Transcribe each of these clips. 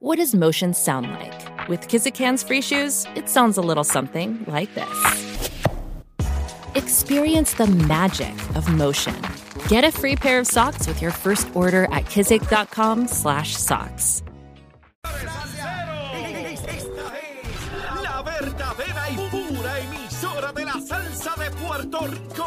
What does motion sound like? With Kizikans free shoes, it sounds a little something like this. Experience the magic of motion. Get a free pair of socks with your first order at kizik.com/socks. La verdadera y pura emisora de la salsa de Puerto Rico.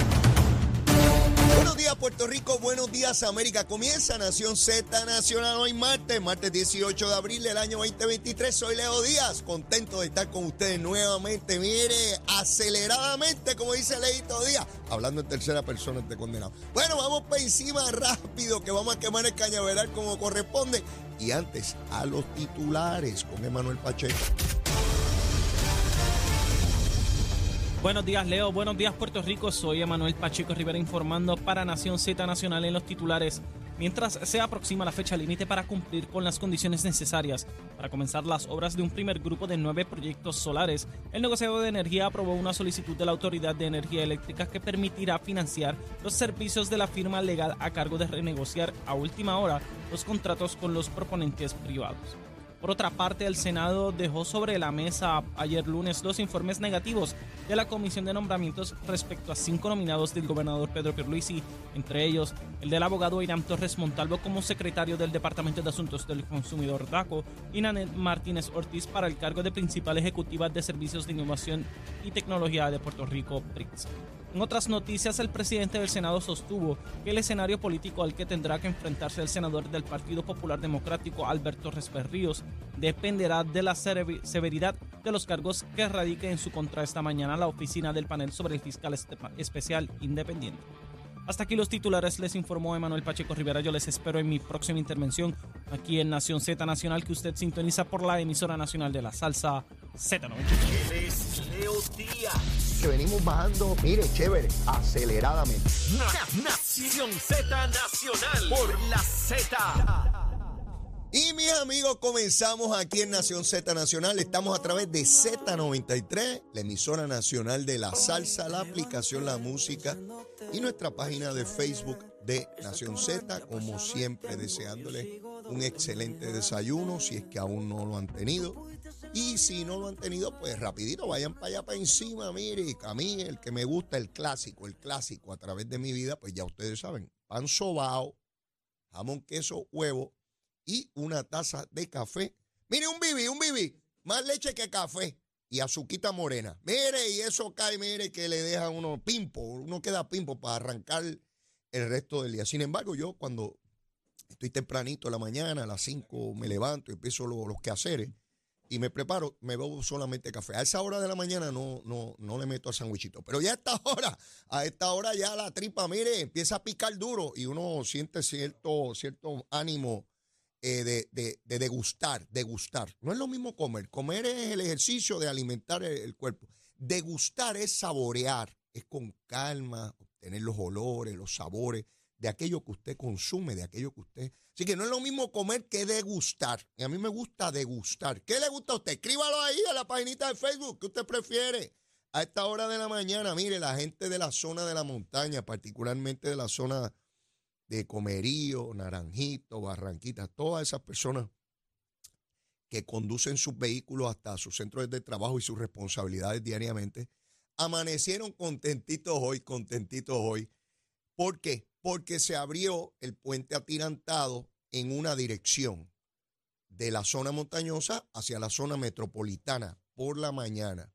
Buenos días Puerto Rico, buenos días América. Comienza Nación Z Nacional hoy martes, martes 18 de abril del año 2023. Soy Leo Díaz, contento de estar con ustedes nuevamente. Mire, aceleradamente, como dice Leito Díaz, hablando en tercera persona este condenado. Bueno, vamos para encima rápido, que vamos a quemar el cañaveral como corresponde. Y antes, a los titulares con Emanuel Pacheco. Buenos días, Leo. Buenos días, Puerto Rico. Soy Emanuel Pacheco Rivera informando para Nación Z Nacional en los titulares. Mientras se aproxima la fecha límite para cumplir con las condiciones necesarias para comenzar las obras de un primer grupo de nueve proyectos solares, el negociado de energía aprobó una solicitud de la Autoridad de Energía Eléctrica que permitirá financiar los servicios de la firma legal a cargo de renegociar a última hora los contratos con los proponentes privados. Por otra parte, el Senado dejó sobre la mesa ayer lunes dos informes negativos de la Comisión de Nombramientos respecto a cinco nominados del gobernador Pedro Pierluisi, entre ellos el del abogado Irán Torres Montalvo como secretario del Departamento de Asuntos del Consumidor DACO y Nanet Martínez Ortiz para el cargo de principal ejecutiva de Servicios de Innovación y Tecnología de Puerto Rico, PRIX. En otras noticias, el presidente del Senado sostuvo que el escenario político al que tendrá que enfrentarse el senador del Partido Popular Democrático, Alberto Resperríos, dependerá de la severidad de los cargos que radique en su contra esta mañana la oficina del panel sobre el fiscal especial independiente. Hasta aquí los titulares, les informó Emanuel Pacheco Rivera. Yo les espero en mi próxima intervención aquí en Nación Z Nacional, que usted sintoniza por la emisora nacional de la salsa Z90. Leo Díaz. Que venimos bajando, mire, chévere, aceleradamente. Na- Nación Z Nacional por la Z. Y mis amigos, comenzamos aquí en Nación Z Nacional. Estamos a través de Z93, la emisora nacional de la salsa, la aplicación La Música y nuestra página de Facebook de Nación Z. Como siempre, deseándoles un excelente desayuno, si es que aún no lo han tenido. Y si no lo han tenido, pues rapidito, vayan para allá para encima, mire, a mí el que me gusta, el clásico, el clásico a través de mi vida, pues ya ustedes saben, pan sobao, jamón, queso, huevo y una taza de café. Mire, un bibi, un bibi, más leche que café y azuquita morena. Mire, y eso cae, mire, que le deja uno pimpo, uno queda pimpo para arrancar el resto del día. Sin embargo, yo cuando estoy tempranito en la mañana, a las 5 me levanto y empiezo lo- los quehaceres y me preparo, me bebo solamente café. A esa hora de la mañana no, no, no le meto a sandwichito. Pero ya a esta hora, a esta hora ya la tripa, mire, empieza a picar duro y uno siente cierto, cierto ánimo eh, de, de, de degustar, degustar. No es lo mismo comer. Comer es el ejercicio de alimentar el, el cuerpo. Degustar es saborear, es con calma, obtener los olores, los sabores de aquello que usted consume, de aquello que usted... Así que no es lo mismo comer que degustar. Y a mí me gusta degustar. ¿Qué le gusta a usted? Escríbalo ahí a la paginita de Facebook. ¿Qué usted prefiere? A esta hora de la mañana, mire, la gente de la zona de la montaña, particularmente de la zona de Comerío, Naranjito, Barranquita, todas esas personas que conducen sus vehículos hasta sus centros de trabajo y sus responsabilidades diariamente, amanecieron contentitos hoy, contentitos hoy. ¿Por qué? Porque se abrió el puente atirantado en una dirección. de la zona montañosa hacia la zona metropolitana por la mañana.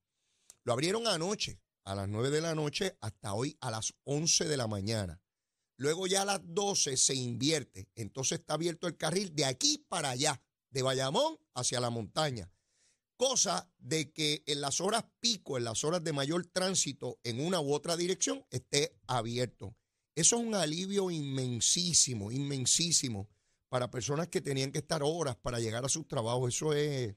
Lo abrieron anoche, a las 9 de la noche, hasta hoy a las 11 de la mañana. Luego ya a las 12 se invierte. Entonces está abierto el carril de aquí para allá, de Bayamón hacia la montaña. Cosa de que en las horas pico, en las horas de mayor tránsito en una u otra dirección, esté abierto. Eso es un alivio inmensísimo, inmensísimo para personas que tenían que estar horas para llegar a sus trabajos. Eso es,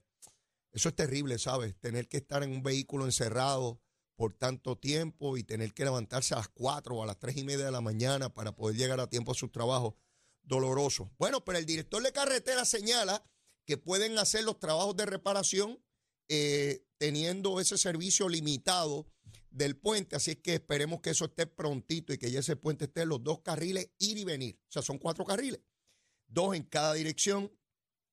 eso es terrible, ¿sabes? Tener que estar en un vehículo encerrado por tanto tiempo y tener que levantarse a las 4 o a las 3 y media de la mañana para poder llegar a tiempo a sus trabajos. Doloroso. Bueno, pero el director de carretera señala que pueden hacer los trabajos de reparación eh, teniendo ese servicio limitado del puente, así es que esperemos que eso esté prontito y que ya ese puente esté en los dos carriles ir y venir. O sea, son cuatro carriles, dos en cada dirección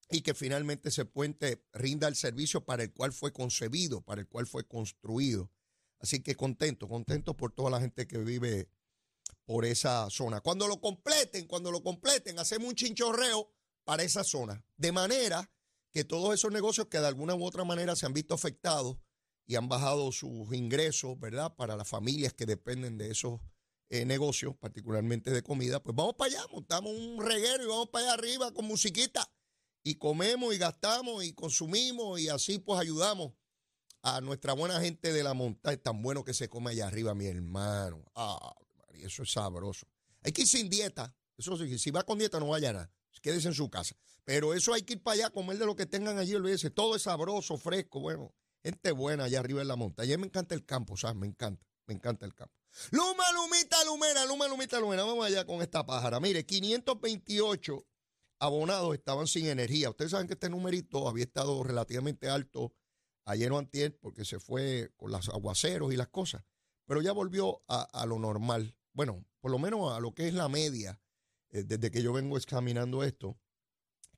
y que finalmente ese puente rinda el servicio para el cual fue concebido, para el cual fue construido. Así que contento, contento por toda la gente que vive por esa zona. Cuando lo completen, cuando lo completen, hacemos un chinchorreo para esa zona. De manera que todos esos negocios que de alguna u otra manera se han visto afectados y han bajado sus ingresos, ¿verdad? Para las familias que dependen de esos eh, negocios, particularmente de comida, pues vamos para allá, montamos un reguero y vamos para allá arriba con musiquita y comemos y gastamos y consumimos y así pues ayudamos a nuestra buena gente de la montaña. Es tan bueno que se come allá arriba, mi hermano. Ah, eso es sabroso. Hay que ir sin dieta. Eso sí, si va con dieta no vaya nada. Quédese en su casa. Pero eso hay que ir para allá, comer de lo que tengan allí, olvídese. Todo es sabroso, fresco, bueno. Gente buena allá arriba en la montaña. A mí me encanta el campo, ¿sabes? Me encanta, me encanta el campo. Luma, lumita, lumera, luma, lumita, lumera. Vamos allá con esta pájara. Mire, 528 abonados estaban sin energía. Ustedes saben que este numerito había estado relativamente alto ayer o antier porque se fue con los aguaceros y las cosas, pero ya volvió a, lo normal. Bueno, por lo menos a lo que es la media eh, desde que yo vengo examinando esto,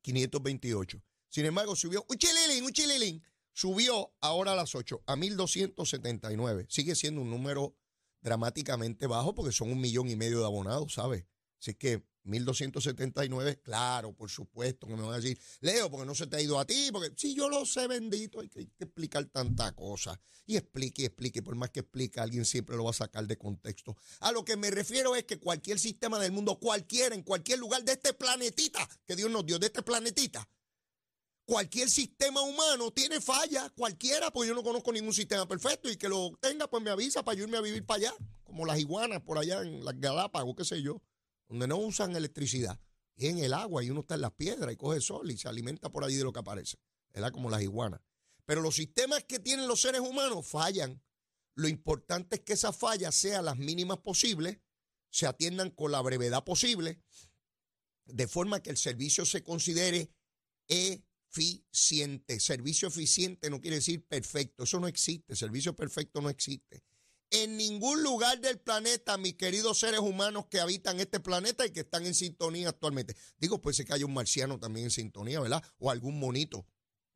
528. Sin embargo, subió un chililín, un chililín, subió ahora a las 8 a 1279. Sigue siendo un número dramáticamente bajo porque son un millón y medio de abonados, ¿sabes? Así que 1279, claro, por supuesto que me van a decir, Leo, porque no se te ha ido a ti, porque si yo lo sé, bendito, hay que, explicar tanta cosa. Y explique y explique, por más que explique, alguien siempre lo va a sacar de contexto. A lo que me refiero es que cualquier sistema del mundo, cualquiera, en cualquier lugar de este planetita, que Dios nos dio, de este planetita, cualquier sistema humano tiene fallas, cualquiera, pues yo no conozco ningún sistema perfecto y que lo tenga, pues me avisa para yo irme a vivir para allá, como las iguanas por allá en las Galápagos, qué sé yo donde no usan electricidad, y en el agua y uno está en las piedras y coge sol y se alimenta por allí de lo que aparece, ¿verdad? Como las iguanas. Pero los sistemas que tienen los seres humanos fallan. Lo importante es que esas fallas sean las mínimas posibles, se atiendan con la brevedad posible, de forma que el servicio se considere eficiente. Servicio eficiente no quiere decir perfecto, eso no existe, servicio perfecto no existe en ningún lugar del planeta, mis queridos seres humanos que habitan este planeta y que están en sintonía actualmente. Digo, pues que haya un marciano también en sintonía, ¿verdad? O algún monito,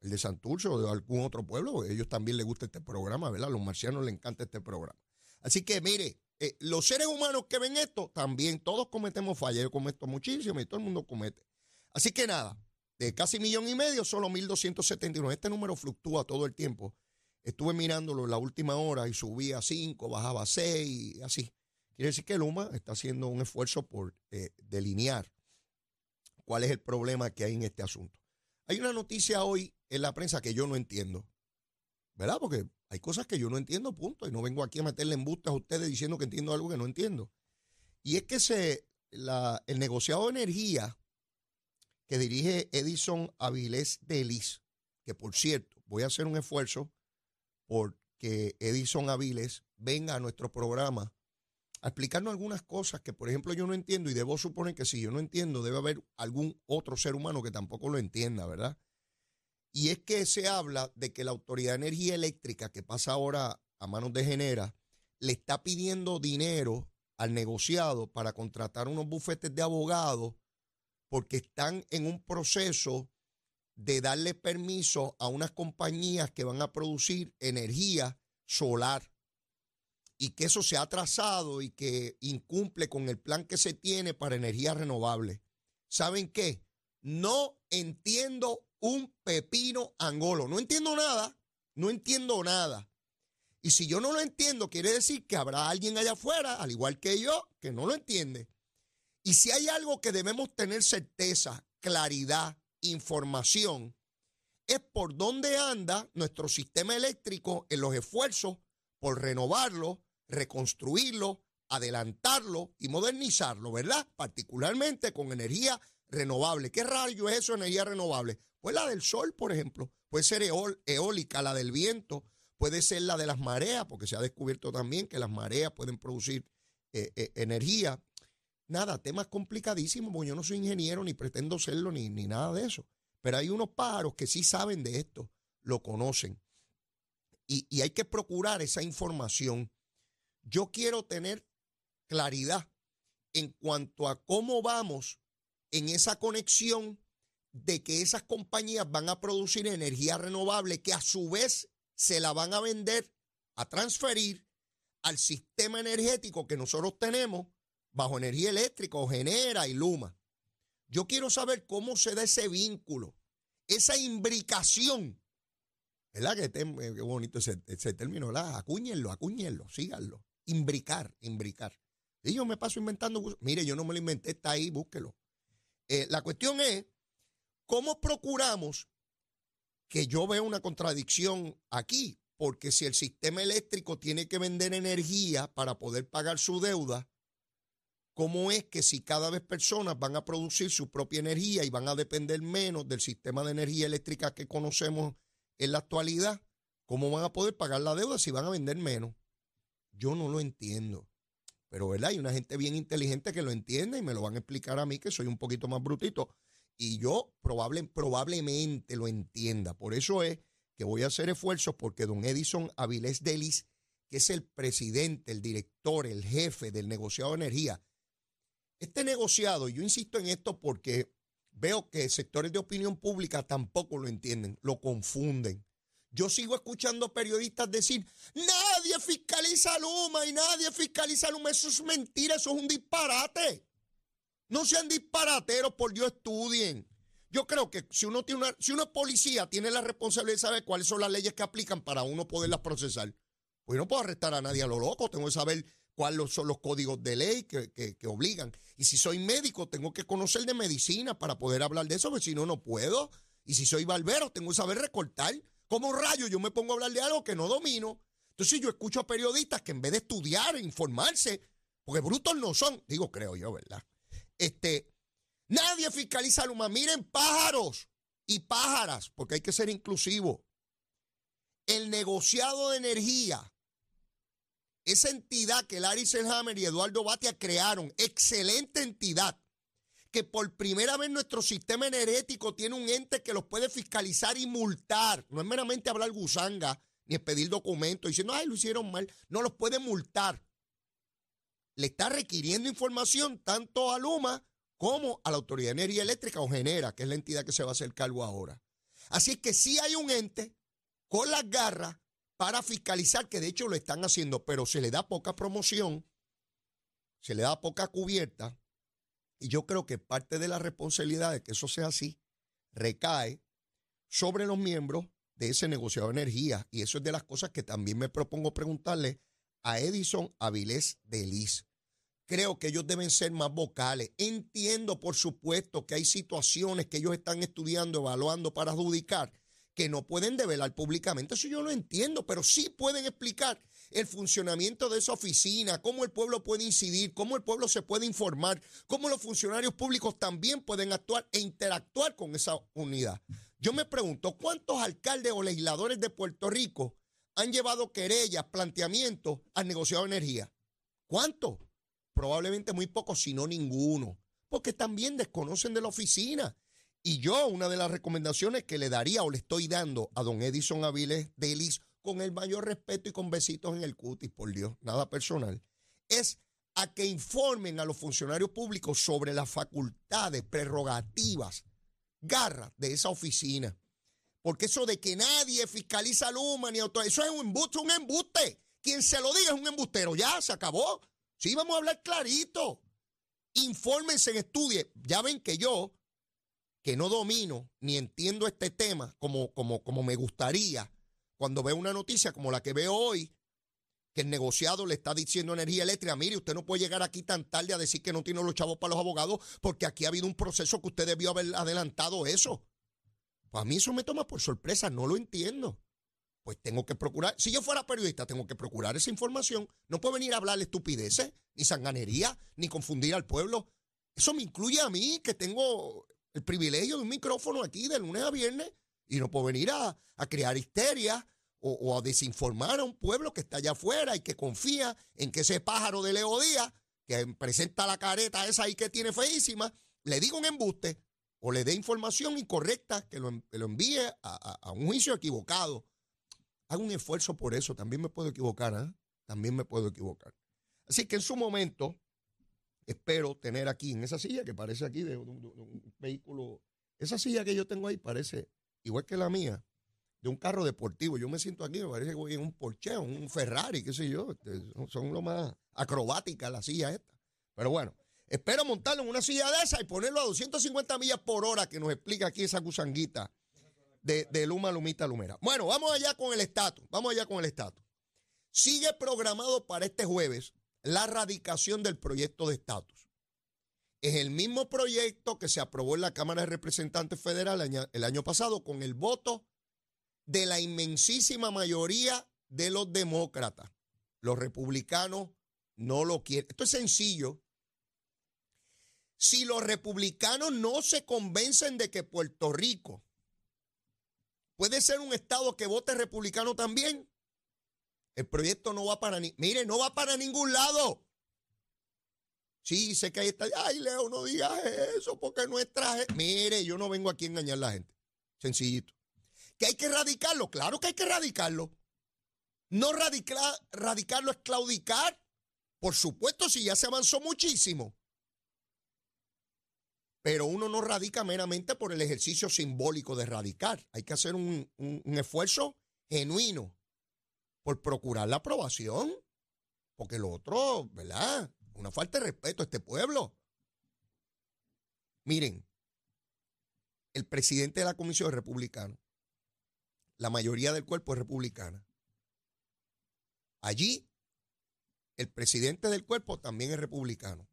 el de Santurce o de algún otro pueblo. Ellos también les gusta este programa, ¿verdad? A los marcianos les encanta este programa. Así que mire, eh, los seres humanos que ven esto, también todos cometemos fallas. Yo cometo muchísimo y todo el mundo comete. Así que nada, de casi millón y medio, solo 1.279. Este número fluctúa todo el tiempo. Estuve mirándolo en la última hora y subía a 5, bajaba a 6, así. Quiere decir que Luma está haciendo un esfuerzo por eh, delinear cuál es el problema que hay en este asunto. Hay una noticia hoy en la prensa que yo no entiendo, ¿verdad? Porque hay cosas que yo no entiendo, punto. Y no vengo aquí a meterle embustes a ustedes diciendo que entiendo algo que no entiendo. Y es que se, el negociado de energía que dirige Edison Avilés Delis, que por cierto, voy a hacer un esfuerzo porque Edison Aviles venga a nuestro programa a explicarnos algunas cosas que, por ejemplo, yo no entiendo y debo suponer que si yo no entiendo, debe haber algún otro ser humano que tampoco lo entienda, ¿verdad? Y es que se habla de que la Autoridad de Energía Eléctrica, que pasa ahora a manos de Genera, le está pidiendo dinero al negociado para contratar unos bufetes de abogados porque están en un proceso de darle permiso a unas compañías que van a producir energía solar y que eso se ha trazado y que incumple con el plan que se tiene para energía renovable. ¿Saben qué? No entiendo un pepino angolo. No entiendo nada, no entiendo nada. Y si yo no lo entiendo, quiere decir que habrá alguien allá afuera, al igual que yo, que no lo entiende. Y si hay algo que debemos tener certeza, claridad, información, es por dónde anda nuestro sistema eléctrico en los esfuerzos por renovarlo, reconstruirlo, adelantarlo y modernizarlo, ¿verdad? Particularmente con energía renovable. ¿Qué rayo es eso, energía renovable? Pues la del sol, por ejemplo. Puede ser eólica, la del viento, puede ser la de las mareas, porque se ha descubierto también que las mareas pueden producir eh, eh, energía. Nada, temas complicadísimos, porque yo no soy ingeniero, ni pretendo serlo, ni, ni nada de eso. Pero hay unos pájaros que sí saben de esto, lo conocen. Y, y hay que procurar esa información. Yo quiero tener claridad en cuanto a cómo vamos en esa conexión de que esas compañías van a producir energía renovable que a su vez se la van a vender, a transferir al sistema energético que nosotros tenemos bajo energía eléctrica genera y luma. Yo quiero saber cómo se da ese vínculo, esa imbricación. ¿Verdad? Que eh, qué bonito ese, término, ¿verdad? Acúñenlo, acúñenlo, síganlo. Imbricar, imbricar. Y yo me paso inventando. Mire, yo no me lo inventé, está ahí, búsquelo. Eh, la cuestión es, ¿cómo procuramos que yo veo una contradicción aquí, porque si el sistema eléctrico tiene que vender energía para poder pagar su deuda, ¿cómo es que si cada vez personas van a producir su propia energía y van a depender menos del sistema de energía eléctrica que conocemos en la actualidad, cómo van a poder pagar la deuda si van a vender menos? Yo no lo entiendo. Pero, ¿verdad? Hay una gente bien inteligente que lo entiende y me lo van a explicar a mí, que soy un poquito más brutito y yo probable, probablemente lo entienda. Por eso es que voy a hacer esfuerzos porque don Edison Avilés Delis, que es el presidente, el director, el jefe del negociado de energía, este negociado, yo insisto en esto porque veo que sectores de opinión pública tampoco lo entienden, lo confunden. Yo sigo escuchando periodistas decir, nadie fiscaliza Luma y nadie fiscaliza Luma. Eso es mentira, eso es un disparate. No sean disparateros, por Dios, estudien. Yo creo que si uno tiene una, si es policía, tiene la responsabilidad de saber cuáles son las leyes que aplican para uno poderlas procesar. Pues no puedo arrestar a nadie a lo loco, tengo que saber cuáles son los códigos de ley que, que, obligan. Y si soy médico, tengo que conocer de medicina para poder hablar de eso, porque si no, no puedo. Y si soy barbero, tengo que saber recortar. Como rayo yo me pongo a hablar de algo que no domino? Entonces yo escucho a periodistas que en vez de estudiar e informarse, porque brutos no son, digo, creo yo, ¿verdad? Este, nadie fiscaliza Luma. Miren pájaros y pájaras, porque hay que ser inclusivo. El negociado de energía, esa entidad que Larry Selhammer y Eduardo Batia crearon, excelente entidad, que por primera vez nuestro sistema energético tiene un ente que los puede fiscalizar y multar. No es meramente hablar gusanga ni pedir documentos diciendo, ay, lo hicieron mal. No los puede multar le está requiriendo información tanto a Luma como a la Autoridad de Energía Eléctrica o Genera, que es la entidad que se va a hacer cargo ahora. Así que sí hay un ente con las garras para fiscalizar, que de hecho lo están haciendo, pero se le da poca promoción, se le da poca cubierta, y yo creo que parte de la responsabilidad de que eso sea así recae sobre los miembros de ese negociado de energía. Y eso es de las cosas que también me propongo preguntarle a Edison Avilés de Liz. Creo que ellos deben ser más vocales. Entiendo, por supuesto, que hay situaciones que ellos están estudiando, evaluando para adjudicar, que no pueden develar públicamente. Eso yo lo entiendo, pero sí pueden explicar el funcionamiento de esa oficina, cómo el pueblo puede incidir, cómo el pueblo se puede informar, cómo los funcionarios públicos también pueden actuar e interactuar con esa unidad. Yo me pregunto, ¿cuántos alcaldes o legisladores de Puerto Rico han llevado querellas, planteamientos al negociado de energía. ¿Cuántos? Probablemente muy pocos, si no ninguno, porque también desconocen de la oficina. Y yo, una de las recomendaciones que le daría o le estoy dando a don Edison Aviles Delis, con el mayor respeto y con besitos en el cutis, por Dios, nada personal, es a que informen a los funcionarios públicos sobre las facultades, prerrogativas, garras de esa oficina. Porque eso de que nadie fiscaliza Luma ni auto, eso es un embuste, un embuste. Quien se lo diga es un embustero. Ya, se acabó. Sí, vamos a hablar clarito. Infórmense, estudien. Ya ven que yo que no domino ni entiendo este tema como, como, como me gustaría cuando veo una noticia como la que veo hoy, que el negociado le está diciendo energía eléctrica, mire, usted no puede llegar aquí tan tarde a decir que no tiene los chavos para los abogados, porque aquí ha habido un proceso que usted debió haber adelantado eso. Pues a mí eso me toma por sorpresa, no lo entiendo. Pues tengo que procurar, si yo fuera periodista, tengo que procurar esa información. No puedo venir a hablar estupideces, ni sanganería, ni confundir al pueblo. Eso me incluye a mí, que tengo el privilegio de un micrófono aquí de lunes a viernes, y no puedo venir a, crear histeria o, a desinformar a un pueblo que está allá afuera y que confía en que ese pájaro de Leo Díaz, que presenta la careta esa ahí que tiene feísima, le diga un embuste o le dé información incorrecta, que lo, envíe a un juicio equivocado hago un esfuerzo por eso. También me puedo equivocar, ¿ah? También me puedo equivocar. Así que en su momento, espero tener aquí, en esa silla que parece aquí de, un, vehículo, esa silla que yo tengo ahí parece igual que la mía, de un carro deportivo. Yo me siento aquí, me parece que voy en un Porsche, un Ferrari, qué sé yo. Este, son lo más acrobáticas las sillas estas. Pero bueno, espero montarlo en una silla de esa y ponerlo a 250 millas por hora que nos explica aquí esa gusanguita de, Luma, Lumita, Lumera. Bueno, vamos allá con el estatus. Vamos allá con el estatus. Sigue programado para este jueves la radicación del proyecto de estatus. Es el mismo proyecto que se aprobó en la Cámara de Representantes Federal el año pasado con el voto de la inmensísima mayoría de los demócratas. Los republicanos no lo quieren. Esto es sencillo. Si los republicanos no se convencen de que Puerto Rico puede ser un estado que vote republicano también. El proyecto no va para ni, mire, no va para ningún lado. Sí, sé que ahí está. Ay, Leo, no digas eso porque nuestra gente. Mire, yo no vengo aquí a engañar a la gente. Sencillito. ¿Que hay que radicarlo? Claro que hay que radicarlo. No radicar, radicarlo es claudicar. Por supuesto, si ya se avanzó muchísimo pero uno no radica meramente por el ejercicio simbólico de radicar. Hay que hacer un, esfuerzo genuino por procurar la aprobación, porque lo otro, ¿verdad? Una falta de respeto a este pueblo. Miren, el presidente de la Comisión es republicano. La mayoría del cuerpo es republicana. Allí, el presidente del cuerpo también es republicano.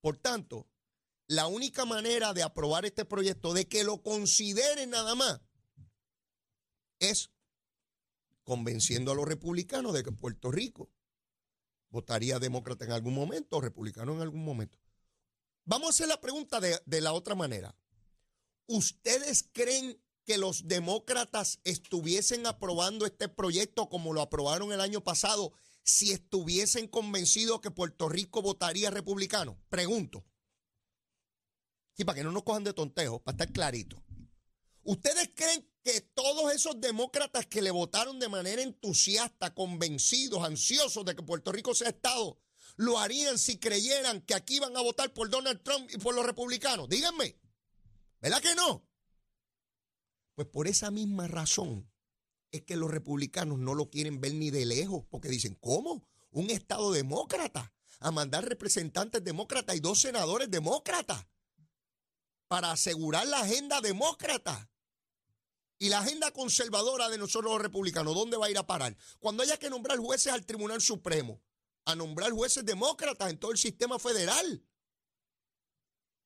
Por tanto, la única manera de aprobar este proyecto, de que lo consideren nada más, es convenciendo a los republicanos de que Puerto Rico votaría demócrata en algún momento o republicano en algún momento. Vamos a hacer la pregunta de, de la otra manera. ¿Ustedes creen que los demócratas estuviesen aprobando este proyecto como lo aprobaron el año pasado si estuviesen convencidos que Puerto Rico votaría republicano? Pregunto para que no nos cojan de tontejo, para estar clarito. ¿Ustedes creen que todos esos demócratas que le votaron de manera entusiasta, convencidos, ansiosos de que Puerto Rico sea Estado, lo harían si creyeran que aquí iban a votar por Donald Trump y por los republicanos? Díganme. ¿Verdad que no? Pues por esa misma razón es que los republicanos no lo quieren ver ni de lejos, porque dicen, ¿cómo? Un Estado demócrata a mandar representantes demócratas y dos senadores demócratas para asegurar la agenda demócrata. Y la agenda conservadora de nosotros los republicanos, ¿dónde va a ir a parar? Cuando haya que nombrar jueces al Tribunal Supremo, a nombrar jueces demócratas en todo el sistema federal.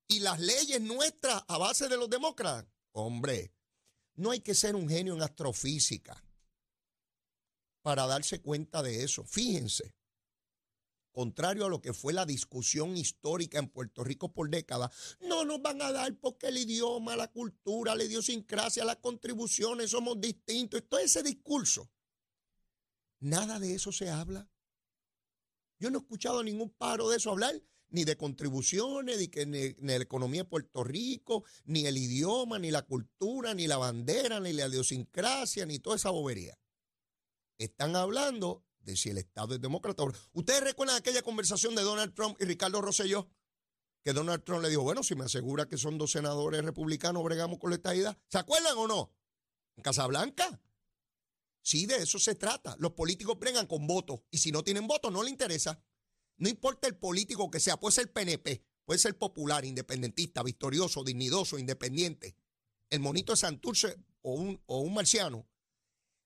Y las leyes nuestras a base de los demócratas. Hombre, no hay que ser un genio en astrofísica para darse cuenta de eso. Fíjense, contrario a lo que fue la discusión histórica en Puerto Rico por décadas, no nos van a dar porque el idioma, la cultura, la idiosincrasia, las contribuciones, somos distintos. Todo ese discurso. Nada de eso se habla. Yo no he escuchado ningún paro de eso hablar, ni de contribuciones, ni, que, la economía de Puerto Rico, ni el idioma, ni la cultura, ni la bandera, ni la idiosincrasia, ni toda esa bobería. Están hablando de si el Estado es demócrata. ¿Ustedes recuerdan aquella conversación de Donald Trump y Ricardo Rosselló? Que Donald Trump le dijo, bueno, si me asegura que son dos senadores republicanos, bregamos con la estadidad. ¿Se acuerdan o no? En Casablanca. Sí, de eso se trata. Los políticos bregan con votos y si no tienen votos no le interesa. No importa el político que sea, puede ser PNP, puede ser popular, independentista, victorioso, dignidoso, independiente, el monito de Santurce o un, o un marciano,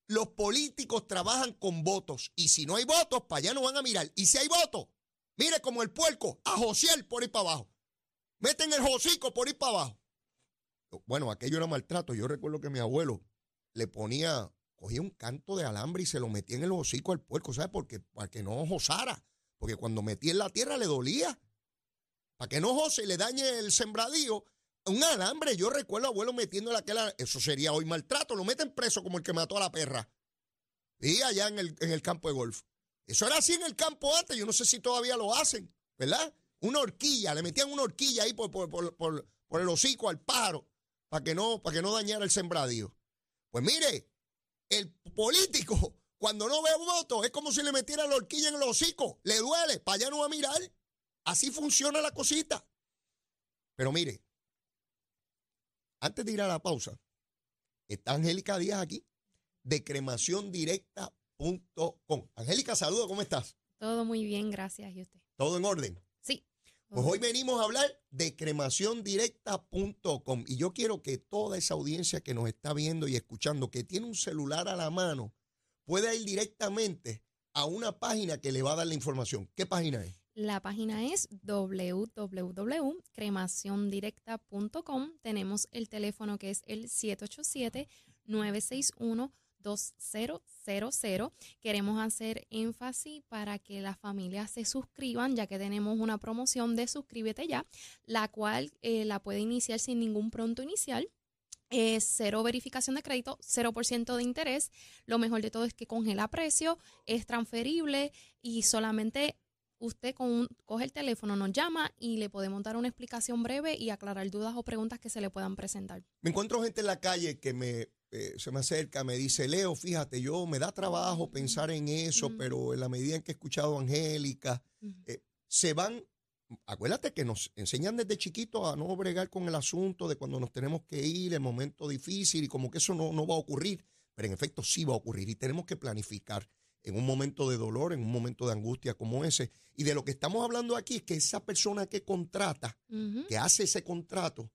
los políticos trabajan con votos y si no hay votos, para allá no van a mirar. Y si hay votos, mire como el puerco, a Josiel por ir para abajo. Meten el hocico por ir para abajo. Bueno, aquello era maltrato. Yo recuerdo que mi abuelo le ponía, cogía un canto de alambre y se lo metía en el hocico al puerco, ¿sabes? Porque, para que no josara. Porque cuando metía en la tierra le dolía. Para que no jose y le dañe el sembradío. Un alambre, yo recuerdo a abuelo metiéndole aquel Eso sería hoy maltrato. Lo meten preso como el que mató a la perra. Y allá en el, en el campo de golf. Eso era así en el campo antes. Yo no sé si todavía lo hacen, ¿verdad? Una horquilla, le metían una horquilla ahí por, por, por, por el hocico al pájaro para que, no, para que no dañara el sembradío. Pues mire, el político, cuando no ve voto, es como si le metiera la horquilla en el hocico. Le duele, para allá no va a mirar. Así funciona la cosita. Pero mire, antes de ir a la pausa, está Angélica Díaz aquí, de cremaciondirecta.com. Angélica, saludo, ¿cómo estás? Todo muy bien, gracias. ¿Y usted? ¿Todo en orden? Sí. Pues hoy venimos a hablar de cremaciondirecta.com y yo quiero que toda esa audiencia que nos está viendo y escuchando, que tiene un celular a la mano, pueda ir directamente a una página que le va a dar la información. ¿Qué página es? La página es www.cremaciondirecta.com. Tenemos el teléfono que es el 787 961 2000. Queremos hacer énfasis para que las familias se suscriban, ya que tenemos una promoción de suscríbete ya, la cual eh, la puede iniciar sin ningún pronto inicial. Es cero verificación de crédito, 0% de interés. Lo mejor de todo es que congela precio, es transferible y solamente usted con coge el teléfono, nos llama y le podemos dar una explicación breve y aclarar dudas o preguntas que se le puedan presentar. Me encuentro gente en la calle que me eh, se me acerca, me dice, Leo, fíjate, yo me da trabajo pensar en eso, pero en la medida en que he escuchado a Angélica, eh, se van, acuérdate que nos enseñan desde chiquitos a no bregar con el asunto de cuando nos tenemos que ir, el momento difícil, y como que eso no, no va a ocurrir, pero en efecto sí va a ocurrir y tenemos que planificar en un momento de dolor, en un momento de angustia como ese. Y de lo que estamos hablando aquí es que esa persona que contrata, que hace ese contrato,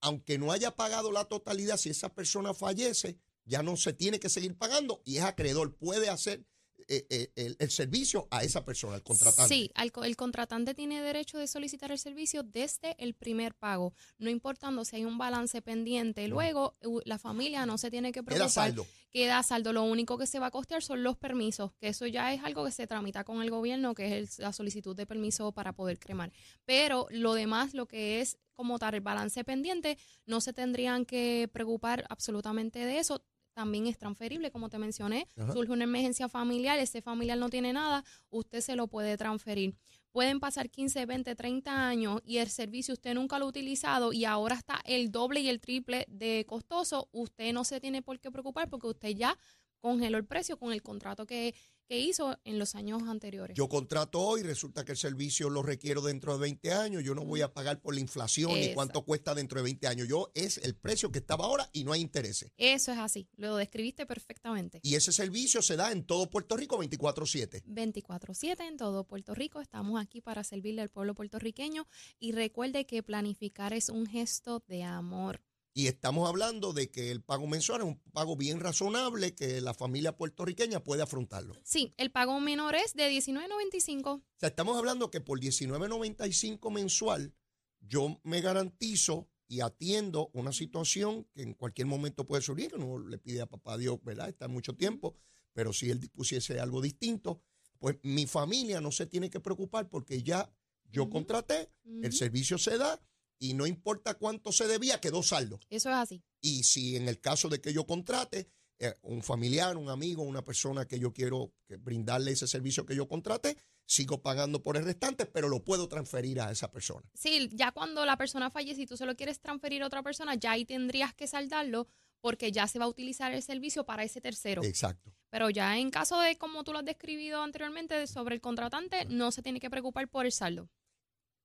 aunque no haya pagado la totalidad, si esa persona fallece, ya no se tiene que seguir pagando y es acreedor, puede hacer eh, eh, el, servicio a esa persona, al contratante. Sí, el contratante tiene derecho de solicitar el servicio desde el primer pago, no importando si hay un balance pendiente. Luego, la familia no se tiene que preocupar. Queda saldo. Queda saldo. Lo único que se va a costear son los permisos, que eso ya es algo que se tramita con el gobierno, que es la solicitud de permiso para poder cremar. Pero lo demás, lo que es como tal el balance pendiente, no se tendrían que preocupar absolutamente de eso también es transferible, como te mencioné. Surge una emergencia familiar, ese familiar no tiene nada, usted se lo puede transferir. Pueden pasar 15, 20, 30 años y el servicio usted nunca lo ha utilizado y ahora está el doble y el triple de costoso. Usted no se tiene por qué preocupar porque usted ya congeló el precio con el contrato que que hizo en los años anteriores. Yo contrato hoy, resulta que el servicio lo requiero dentro de 20 años, yo no voy a pagar por la inflación ni cuánto cuesta dentro de 20 años. Yo es el precio que estaba ahora y no hay intereses. Eso es así, lo describiste perfectamente. Y ese servicio se da en todo Puerto Rico 24/7. 24/7 en todo Puerto Rico, estamos aquí para servirle al pueblo puertorriqueño y recuerde que planificar es un gesto de amor. Y estamos hablando de que el pago mensual es un pago bien razonable que la familia puertorriqueña puede afrontarlo. Sí, el pago menor es de $19.95. O sea, estamos hablando que por $19.95 mensual yo me garantizo y atiendo una situación que en cualquier momento puede surgir, que no le pide a papá Dios, ¿verdad? Está mucho tiempo, pero si él dispusiese algo distinto, pues mi familia no se tiene que preocupar porque ya yo contraté, el servicio se da y no importa cuánto se debía, quedó saldo. Eso es así. Y si en el caso de que yo contrate eh, un familiar, un amigo, una persona que yo quiero brindarle ese servicio que yo contrate, sigo pagando por el restante, pero lo puedo transferir a esa persona. Sí, ya cuando la persona fallece y tú se lo quieres transferir a otra persona, ya ahí tendrías que saldarlo porque ya se va a utilizar el servicio para ese tercero. Exacto. Pero ya en caso de, como tú lo has describido anteriormente, sobre el contratante, no se tiene que preocupar por el saldo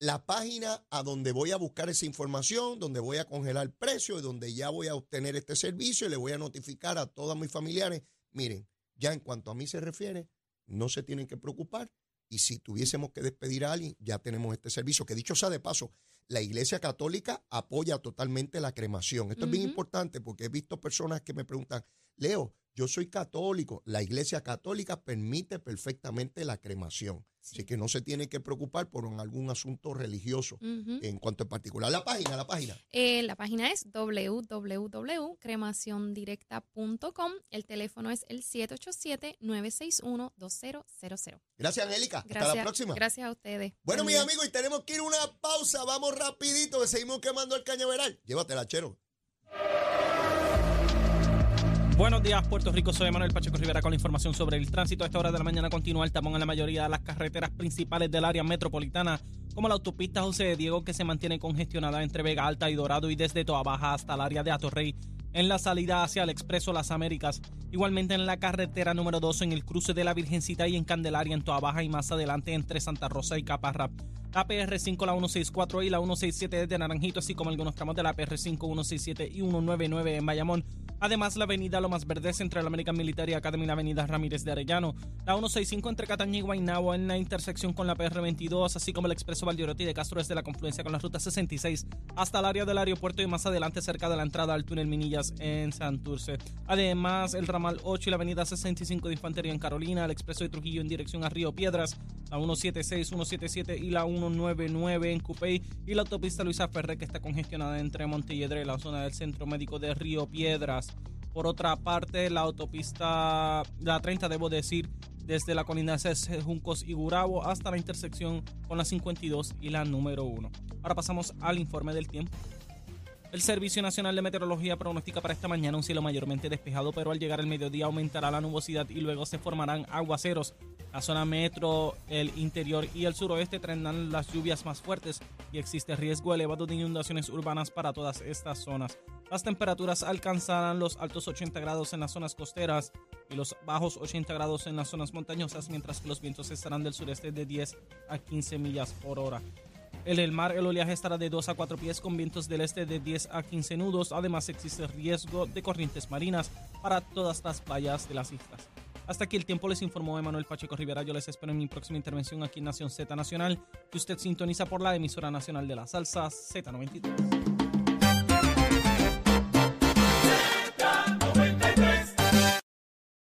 la página a donde voy a buscar esa información, donde voy a congelar el precio y donde ya voy a obtener este servicio y le voy a notificar a todos mis familiares, miren, ya en cuanto a mí se refiere, no se tienen que preocupar, Y si tuviésemos que despedir a alguien, ya tenemos este servicio. Que dicho sea de paso, la Iglesia Católica apoya totalmente la cremación. Esto es bien importante porque he visto personas que me preguntan, Leo, yo soy católico. La Iglesia Católica permite perfectamente la cremación. Así que no se tiene que preocupar por algún asunto religioso en cuanto en particular. La página, la página. Eh, la página es www.cremaciondirecta.com. El teléfono es el 787-961-2000. Gracias, Angélica. Hasta la próxima. Gracias a ustedes. Bueno, mis amigos, y tenemos que ir a una pausa. Vamos rapidito, que seguimos quemando el cañaveral. Llévatela, chero. Buenos días, Puerto Rico. Soy Manuel Pacheco Rivera con la información sobre el tránsito. A esta hora de la mañana continúa el tapón en la mayoría de las carreteras principales del área metropolitana, como la autopista José de Diego, que se mantiene congestionada entre Vega Alta y Dorado y desde Toa Baja hasta el área de Atorrey en la salida hacia el Expreso Las Américas. Igualmente en la carretera número 2 en el cruce de la Virgencita y en Candelaria en Toa Baja y más adelante entre Santa Rosa y Caparra. La PR5, la 164 y la 167 de Naranjito, así como algunos tramos de la PR5, 167 y 199 en Bayamón Además, la avenida Lomas Verdes entre la American Military Academy y la avenida Ramírez de Arellano. La 165 entre Cataña y Guaynabo en la intersección con la PR22, así como el expreso Valdioroti de Castro desde la confluencia con la ruta 66 hasta el área del aeropuerto y más adelante cerca de la entrada al túnel Minillas en Santurce. Además, el ramal 8 y la avenida 65 de Infantería en Carolina, el expreso de Trujillo en dirección a Río Piedras, la 176, 177 y la 199 en Cupey y la autopista Luisa Ferre que está congestionada entre Montelledre y la zona del Centro Médico de Río Piedras. Por otra parte, la autopista, la 30 debo decir, desde la colindancia de Juncos y Gurabo hasta la intersección con la 52 y la número 1. Ahora pasamos al informe del tiempo. El Servicio Nacional de Meteorología pronostica para esta mañana un cielo mayormente despejado, pero al llegar el mediodía aumentará la nubosidad y luego se formarán aguaceros. La zona metro, el interior y el suroeste tendrán las lluvias más fuertes y existe riesgo elevado de inundaciones urbanas para todas estas zonas. Las temperaturas alcanzarán los altos 80 grados en las zonas costeras y los bajos 80 grados en las zonas montañosas, mientras que los vientos estarán del sureste de 10 a 15 millas por hora. En el mar el oleaje estará de 2 a 4 pies con vientos del este de 10 a 15 nudos. Además existe riesgo de corrientes marinas para todas las playas de las islas. Hasta aquí el tiempo les informó Emanuel Pacheco Rivera. Yo les espero en mi próxima intervención aquí en Nación Z Nacional, que usted sintoniza por la emisora nacional de la salsa Z93.